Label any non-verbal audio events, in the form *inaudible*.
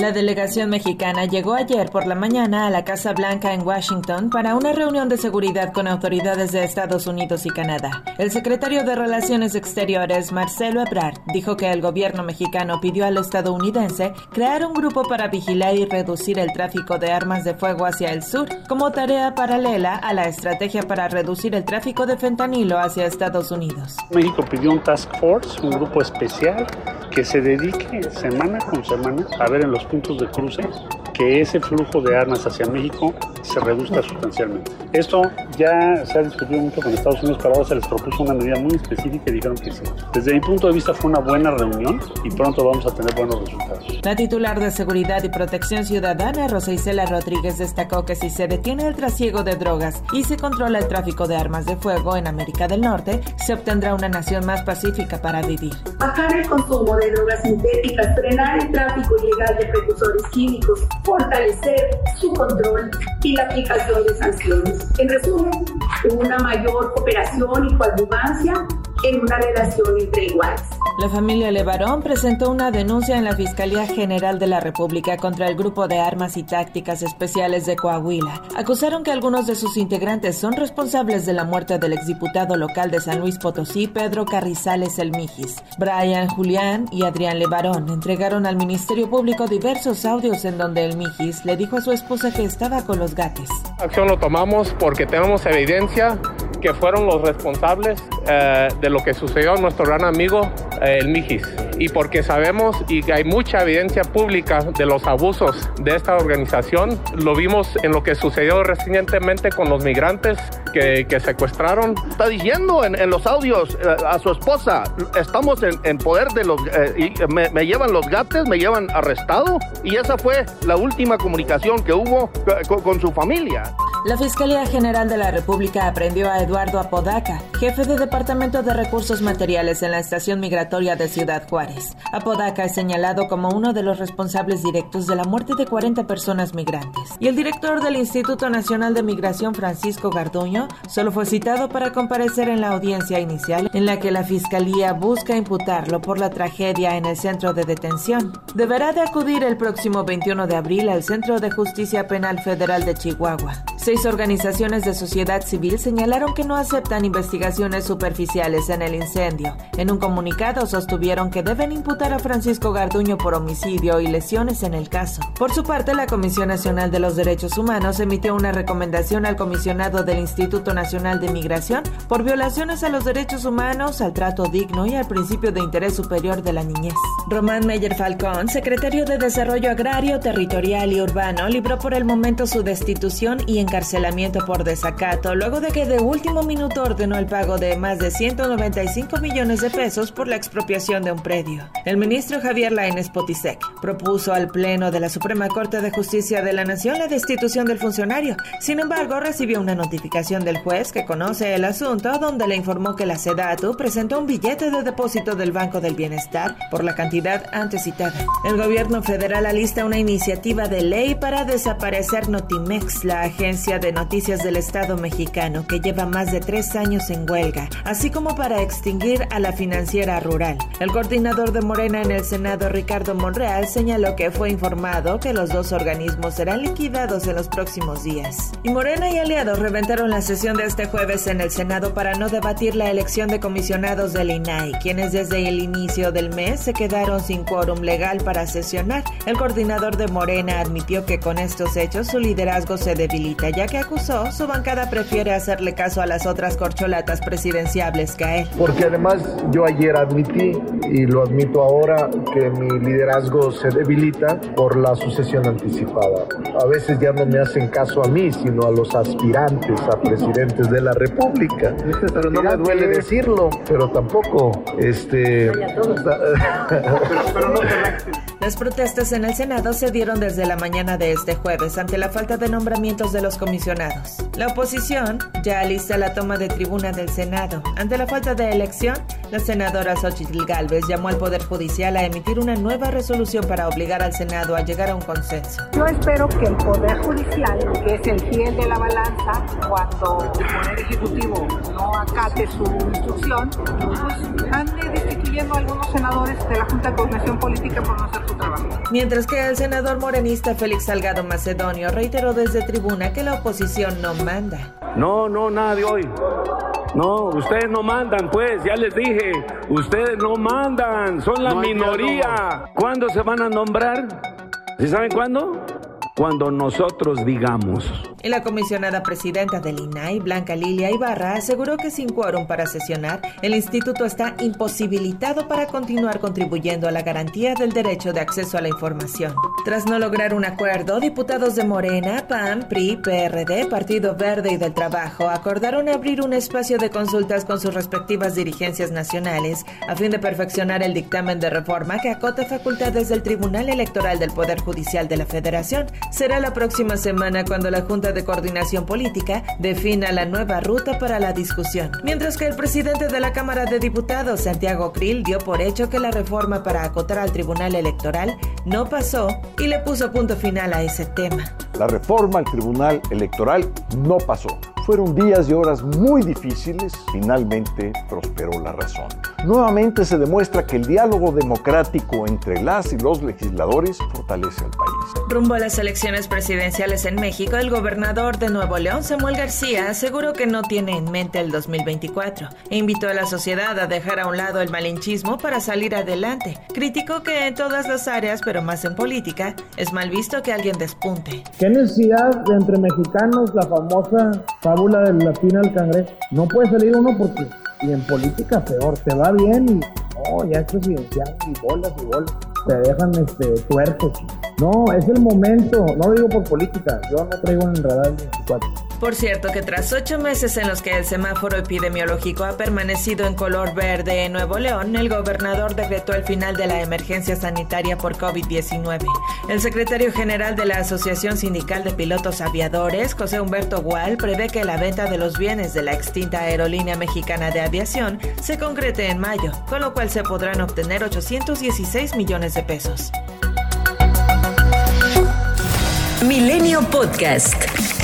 La delegación mexicana llegó ayer por la mañana a la Casa Blanca en Washington para una reunión de seguridad con autoridades de Estados Unidos y Canadá. El secretario de Relaciones Exteriores, Marcelo Ebrard, dijo que el gobierno mexicano pidió al estadounidense crear un grupo para vigilar y reducir el tráfico de armas de fuego hacia el sur, como tarea paralela a la estrategia para reducir el tráfico de fentanilo hacia Estados Unidos. México pidió un task force, un grupo especial que se dedique semana con semana a ver en los puntos de cruce que ese flujo de armas hacia México se reduzca sustancialmente. Esto ya se ha discutido mucho con Estados Unidos, pero ahora se les propuso una medida muy específica y dijeron que sí. Desde mi punto de vista fue una buena reunión y pronto vamos a tener buenos resultados. La titular de Seguridad y Protección Ciudadana, Rosa Isela Rodríguez, destacó que si se detiene el trasiego de drogas y se controla el tráfico de armas de fuego en América del Norte, se obtendrá una nación más pacífica para vivir. Bajar el consumo de drogas sintéticas, frenar el tráfico ilegal de precursores químicos, fortalecer su control y la aplicación de sanciones. En resumen, una mayor cooperación y coadyuvancia en una relación entre iguales. La familia Levarón presentó una denuncia en la Fiscalía General de la República contra el Grupo de Armas y Tácticas Especiales de Coahuila. Acusaron que algunos de sus integrantes son responsables de la muerte del exdiputado local de San Luis Potosí, Pedro Carrizales El Mijis. Brian Julián y Adrián Levarón entregaron al Ministerio Público diversos audios en donde el Mijis le dijo a su esposa que estaba con los gatos. Acción lo tomamos porque tenemos evidencia que fueron los responsables eh, de lo que sucedió a nuestro gran amigo el Mijis. Y porque sabemos y hay mucha evidencia pública de los abusos de esta organización, lo vimos en lo que sucedió recientemente con los migrantes que, que secuestraron. Está diciendo en, en los audios eh, a su esposa, estamos en, en poder de los... y me, me, llevan los gatos, me llevan arrestado. Y esa fue la última comunicación que hubo con, con su familia. La Fiscalía General de la República aprendió a Eduardo Apodaca, jefe de Departamento de Recursos Materiales en la Estación Migratoria de Ciudad Juárez. Apodaca es señalado como uno de los responsables directos de la muerte de 40 personas migrantes. Y el director del Instituto Nacional de Migración, Francisco Garduño, solo fue citado para comparecer en la audiencia inicial en la que la Fiscalía busca imputarlo por la tragedia en el centro de detención. Deberá de acudir el próximo 21 de abril al Centro de Justicia Penal Federal de Chihuahua. Seis organizaciones de sociedad civil señalaron que no aceptan investigaciones superficiales en el incendio. En un comunicado sostuvieron que deben imputar a Francisco Garduño por homicidio y lesiones en el caso. Por su parte, la Comisión Nacional de los Derechos Humanos emitió una recomendación al comisionado del Instituto Nacional de Migración por violaciones a los derechos humanos, al trato digno y al principio de interés superior de la niñez. Román Meyer Falcón, secretario de Desarrollo Agrario, Territorial y Urbano, libró por el momento su destitución y en encarcelamiento por desacato luego de que de último minuto ordenó el pago de más de 195 millones de pesos por la expropiación de un predio. El ministro Javier Lainez Potisek propuso al Pleno de la Suprema Corte de Justicia de la Nación la destitución del funcionario. Sin embargo, recibió una notificación del juez que conoce el asunto donde le informó que la SEDATU presentó un billete de depósito del Banco del Bienestar por la cantidad antes citada. El gobierno federal alista una iniciativa de ley para desaparecer Notimex, la agencia de noticias del Estado mexicano que lleva más de tres años en huelga, así como para extinguir a la financiera rural. El coordinador de Morena en el Senado, Ricardo Monreal, señaló que fue informado que los dos organismos serán liquidados en los próximos días. Y Morena y aliados reventaron la sesión de este jueves en el Senado para no debatir la elección de comisionados del INAI, quienes desde el inicio del mes se quedaron sin quórum legal para sesionar. El coordinador de Morena admitió que con estos hechos su liderazgo se debilita ya que acusó, su bancada prefiere hacerle caso a las otras corcholatas presidenciables que a él. Porque además yo ayer admití, y lo admito ahora, que mi liderazgo se debilita por la sucesión anticipada. A veces ya no me hacen caso a mí, sino a los aspirantes a presidentes de la República. Pero no me duele decirlo, pero tampoco, este... *laughs* Las protestas en el Senado se dieron desde la mañana de este jueves ante la falta de nombramientos de los comisionados. La oposición ya alista la toma de tribuna del Senado. Ante la falta de elección, La senadora Xochitl Galvez llamó al Poder Judicial a emitir una nueva resolución para obligar al Senado a llegar a un consenso. Yo espero que el Poder Judicial, que es el fiel de la balanza, cuando el Poder Ejecutivo no acate su instrucción, pues ande destituyendo a algunos senadores de la Junta de Coordinación Política por no hacer su trabajo. Mientras que el senador morenista Félix Salgado Macedonio reiteró desde tribuna que la oposición no manda. No, no, nada de hoy. No, ustedes no mandan, pues, ya les dije, ustedes no mandan, son la minoría. ¿Cuándo se van a nombrar? ¿Sí saben cuándo? Cuando nosotros digamos. Y la comisionada presidenta del INAI, Blanca Lilia Ibarra, aseguró que sin quórum para sesionar, el instituto está imposibilitado para continuar contribuyendo a la garantía del derecho de acceso a la información. Tras no lograr un acuerdo, diputados de Morena, PAN, PRI, PRD, Partido Verde y del Trabajo acordaron abrir un espacio de consultas con sus respectivas dirigencias nacionales a fin de perfeccionar el dictamen de reforma que acota facultades del Tribunal Electoral del Poder Judicial de la Federación. Será la próxima semana cuando la Junta de Coordinación Política defina la nueva ruta para la discusión. Mientras que el presidente de la Cámara de Diputados, Santiago Krill, dio por hecho que la reforma para acotar al Tribunal Electoral no pasó y le puso punto final a ese tema. La reforma al Tribunal Electoral no pasó. Fueron días y horas muy difíciles, finalmente prosperó la razón. Nuevamente se demuestra que el diálogo democrático entre las y los legisladores fortalece al país. Rumbo a las elecciones presidenciales en México, el gobernador de Nuevo León, Samuel García, aseguró que no tiene en mente el 2024 e invitó a la sociedad a dejar a un lado el malinchismo para salir adelante. Criticó que en todas las áreas, pero más en política, es mal visto que alguien despunte. ¿Qué necesidad de entre mexicanos la famosa fábula del latín al cangrejo? No puede salir uno porque, y en política peor, te va bien y, no, ya es presidencial y bolas y bolas, te dejan este, tuertos. No, es el momento, no lo digo por política, yo no traigo en el radar 24. Por cierto que tras ocho meses en los que el semáforo epidemiológico ha permanecido en color verde en Nuevo León, el gobernador decretó el final de la emergencia sanitaria por COVID-19. El secretario general de la Asociación Sindical de Pilotos Aviadores, José Humberto Gual, prevé que la venta de los bienes de la extinta aerolínea mexicana de aviación se concrete en mayo, con lo cual se podrán obtener 816 millones de pesos. Milenio Podcast.